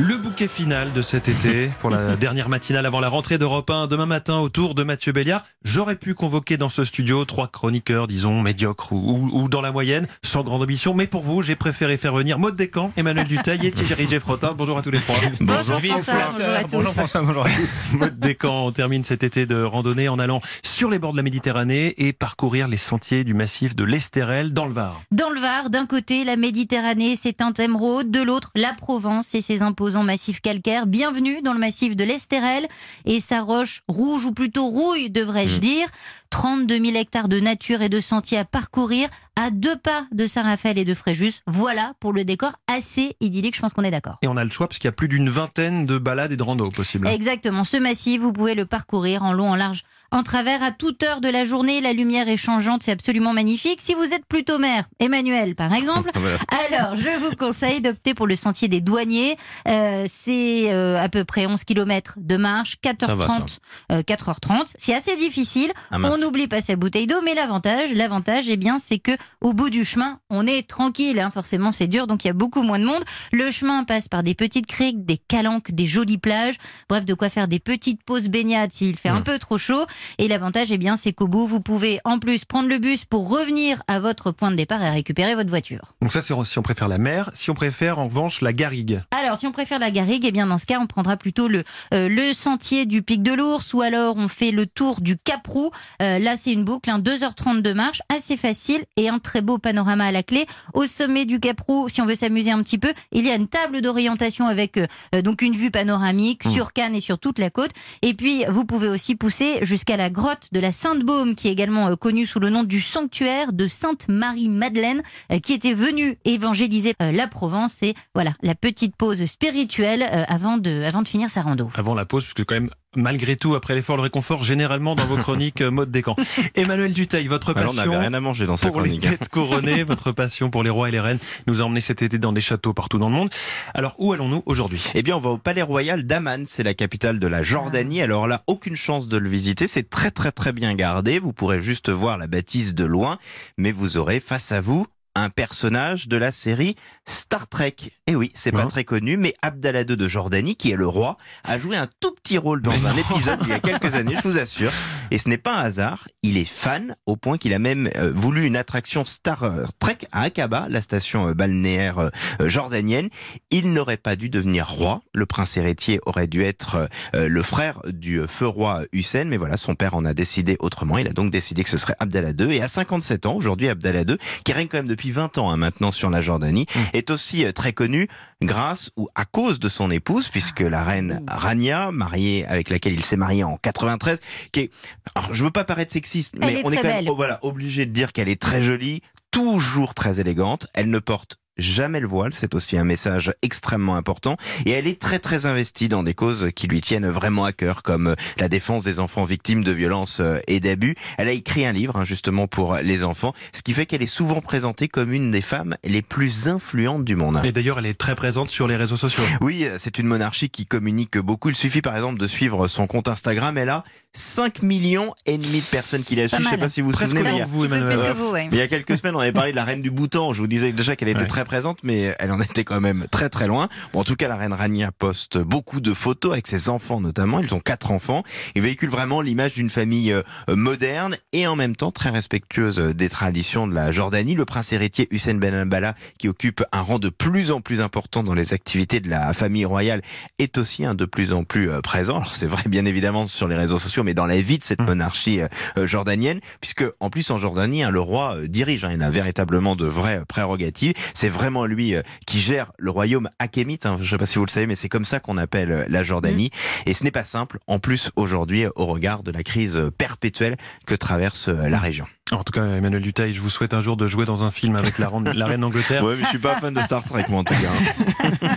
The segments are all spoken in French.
Le bouquet final de cet été pour la dernière matinale avant la rentrée d'Europe 1 demain matin autour de Mathieu Béliard. J'aurais pu convoquer dans ce studio trois chroniqueurs, disons, médiocres ou, ou, dans la moyenne, sans grande ambition. Mais pour vous, j'ai préféré faire venir Maud Descamps, Emmanuel Dutail et Thierry Geffrotin. Bonjour à tous les trois. Bonjour, François, bonjour à tous. Bonjour François, bonjour à tous. Maud Descamps, on termine cet été de randonnée en allant sur les bords de la Méditerranée et parcourir les sentiers du massif de l'Estérel dans le Var. Dans le Var, d'un côté, la Méditerranée, c'est un thème rôde, de l'autre, la Provence et ses imposants massifs calcaires. Bienvenue dans le massif de l'Estérel et sa roche rouge ou plutôt rouille, devrais-je mmh. dire. 32 000 hectares de nature et de sentiers à parcourir à deux pas de Saint-Raphaël et de Fréjus. Voilà pour le décor assez idyllique, je pense qu'on est d'accord. Et on a le choix parce qu'il y a plus d'une vingtaine de balades et de randos possibles. Exactement. Ce massif, vous pouvez le parcourir en long, en large, en travers à toute heure de la journée. La lumière est changeante, c'est absolument magnifique. Si vous êtes plutôt maire, Emmanuel par exemple, alors je vous conseille d'opter pour le sentier des douaniers. Euh, c'est euh, à peu près 11 km de marche, 4h30. 4h30. Euh, c'est assez difficile. Ah, on n'oublie pas sa bouteille d'eau, mais l'avantage, l'avantage, eh bien, c'est que au bout du chemin, on est tranquille. Hein. Forcément, c'est dur, donc il y a beaucoup moins de monde. Le chemin passe par des petites criques, des calanques, des jolies plages. Bref, de quoi faire des petites pauses baignades s'il fait un peu trop chaud. Et l'avantage, eh bien, c'est qu'au bout, vous pouvez en plus prendre le bus pour revenir à votre point de départ et récupérer votre voiture. Donc ça, c'est si on préfère la mer. Si on préfère, en revanche, la garrigue. Alors, si on préfère la garrigue, eh bien, dans ce cas, on prendra plutôt le, euh, le sentier du pic de l'ours ou alors on fait le tour du Caprou. Euh, là, c'est une boucle, hein, 2h30 de marche, assez facile et un très beau panorama à la clé. Au sommet du Caprou, si on veut s'amuser un petit peu, il y a une table d'orientation avec euh, donc une vue panoramique mmh. sur Cannes et sur toute la côte. Et puis, vous pouvez aussi pousser jusqu'à la grotte de la Sainte-Baume, qui est également euh, connue sous le nom du sanctuaire de Sainte-Marie-Madeleine, euh, qui était venue évangéliser la Provence. Et voilà, la petite pause spirituelle avant de, avant de finir sa rando. Avant la pause, puisque quand même malgré tout, après l'effort, le réconfort, généralement dans vos chroniques euh, mode camps. Emmanuel Duteil, votre passion Alors, on rien à manger dans pour les têtes couronnées, votre passion pour les rois et les reines, nous a emmené cet été dans des châteaux partout dans le monde. Alors, où allons-nous aujourd'hui? Eh bien, on va au Palais Royal d'Amman, c'est la capitale de la Jordanie. Alors là, aucune chance de le visiter, c'est très très très bien gardé. Vous pourrez juste voir la bâtisse de loin, mais vous aurez face à vous un personnage de la série Star Trek. Et eh oui, c'est pas très connu, mais Abdallah II de Jordanie, qui est le roi, a joué un tout petit rôle dans un épisode il y a quelques années, je vous assure. Et ce n'est pas un hasard, il est fan au point qu'il a même euh, voulu une attraction Star Trek à Aqaba, la station euh, balnéaire euh, jordanienne. Il n'aurait pas dû devenir roi. Le prince héritier aurait dû être le frère du feu roi Hussein, mais voilà, son père en a décidé autrement. Il a donc décidé que ce serait Abdallah II. Et à 57 ans, aujourd'hui, Abdallah II, qui règne quand même depuis 20 ans hein, maintenant sur la Jordanie, mmh. est aussi très connu grâce ou à cause de son épouse, puisque la reine mmh. Rania, mariée avec laquelle il s'est marié en 93, qui est alors, je veux pas paraître sexiste, mais on est quand même voilà, obligé de dire qu'elle est très jolie, toujours très élégante. Elle ne porte jamais le voile, c'est aussi un message extrêmement important. Et elle est très très investie dans des causes qui lui tiennent vraiment à cœur, comme euh, la défense des enfants victimes de violences euh, et d'abus. Elle a écrit un livre hein, justement pour les enfants, ce qui fait qu'elle est souvent présentée comme une des femmes les plus influentes du monde. Et d'ailleurs, elle est très présente sur les réseaux sociaux. Oui, c'est une monarchie qui communique beaucoup. Il suffit par exemple de suivre son compte Instagram. Elle a 5 millions et demi de personnes qui la suivent. Je sais pas si vous vous souvenez, mais il, y a... Vous, il y a quelques semaines, on avait parlé de la reine du Bhoutan. Je vous disais déjà qu'elle était très présente, mais elle en était quand même très très loin. Bon, en tout cas, la reine Rania poste beaucoup de photos avec ses enfants notamment. Ils ont quatre enfants. Ils véhiculent vraiment l'image d'une famille euh, moderne et en même temps très respectueuse des traditions de la Jordanie. Le prince héritier Hussein Ben Abdallah, qui occupe un rang de plus en plus important dans les activités de la famille royale, est aussi un de plus en plus euh, présent. Alors c'est vrai bien évidemment sur les réseaux sociaux, mais dans la vie de cette mmh. monarchie euh, jordanienne, puisque en plus en Jordanie, hein, le roi dirige. Hein, il a véritablement de vraies prérogatives. C'est vraiment lui euh, qui gère le royaume achémite. Hein, je ne sais pas si vous le savez, mais c'est comme ça qu'on appelle euh, la Jordanie. Mm. Et ce n'est pas simple, en plus aujourd'hui, au regard de la crise perpétuelle que traverse euh, la région. En tout cas, Emmanuel Dutail, je vous souhaite un jour de jouer dans un film avec la, reine d'Angleterre. Ouais, mais je suis pas fan de Star Trek, moi, en tout cas.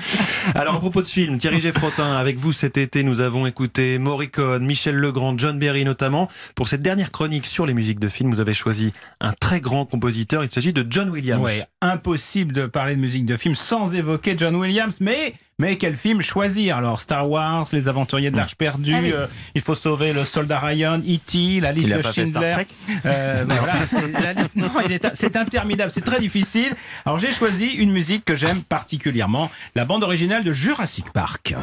Alors, à propos de film, Thierry Geffrotin, avec vous cet été, nous avons écouté Morricone, Michel Legrand, John Berry notamment. Pour cette dernière chronique sur les musiques de films, vous avez choisi un très grand compositeur. Il s'agit de John Williams. Ouais, impossible de parler de musique de film sans évoquer John Williams, mais mais quel film choisir? Alors Star Wars, Les Aventuriers de l'Arche perdue, Ah oui. euh, Il faut sauver le soldat Ryan, E.T., la liste de Schindler. Euh, voilà, c'est interminable, c'est très difficile. Alors j'ai choisi une musique que j'aime particulièrement, la bande originale de Jurassic Park.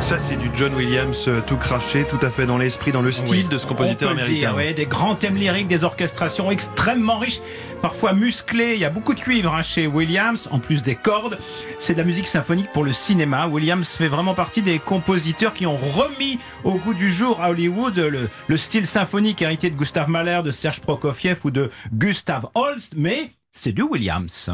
Ça, c'est du John Williams euh, tout craché, tout à fait dans l'esprit, dans le style Oui, de ce compositeur on peut le américain. dire, oui, des grands thèmes lyriques, des orchestrations extrêmement riches, parfois musclées. Il y a beaucoup de cuivre hein, chez Williams, en plus des cordes. C'est de la musique symphonique pour le cinéma. Williams fait vraiment partie des compositeurs qui ont remis au goût du jour à Hollywood le, le style symphonique hérité de Gustav Mahler, de Serge Prokofiev ou de Gustav Holst, mais c'est du Williams.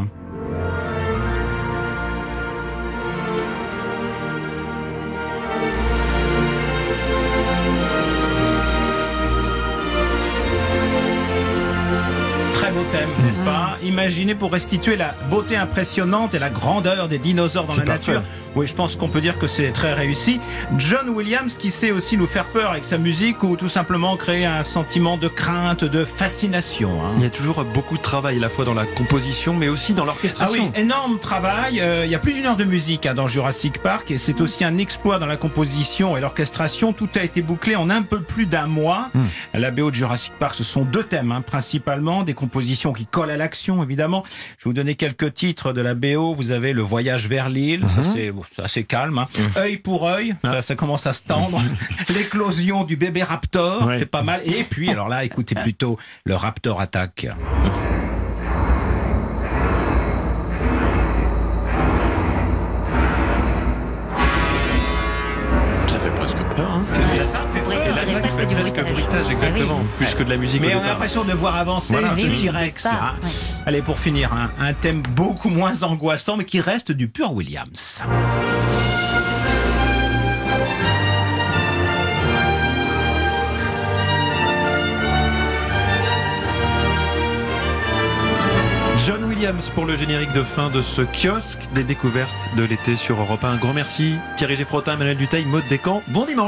N'est-ce pas Imaginez pour restituer la beauté impressionnante et la grandeur des dinosaures dans la parfait. nature. Oui, je pense qu'on peut dire que c'est très réussi. John Williams qui sait aussi nous faire peur avec sa musique ou tout simplement créer un sentiment de crainte, de fascination. hein. Il y a toujours beaucoup de travail à la fois dans la composition, mais aussi dans Ah l'orchestration. oui, énorme travail. Euh, il y a plus d'une heure de musique hein, dans Jurassic Park et c'est aussi un exploit dans la composition et l'orchestration. Tout a été bouclé en un peu plus d'un mois. La BO de Jurassic Park, ce sont deux thèmes hein, principalement, des compositions qui à l'action évidemment. Je vais vous donner quelques titres de la BO. Vous avez Le Voyage vers l'île, ça c'est bon, c'est assez calme. hein. Œil pour œil, ça, ça commence à se tendre. L'éclosion du bébé raptor, Ouais. c'est pas mal. Et puis alors là, écoutez plutôt le Raptor attaque. Ça fait presque peur. Hein pourrait dirait presque du bruitage. bruitage, exactement, Ah oui. plus que de la musique Mais on a l'impression de voir avancer Voilà, oui, T-Rex. ouais. Allez, pour finir, un, un thème beaucoup moins angoissant, mais qui reste du pur Williams. John Williams pour le générique de fin de ce kiosque des découvertes de l'été sur Europe 1. Un grand merci Thierry Geffrotin, Emmanuel Duteil, Maud Descamps. Bon dimanche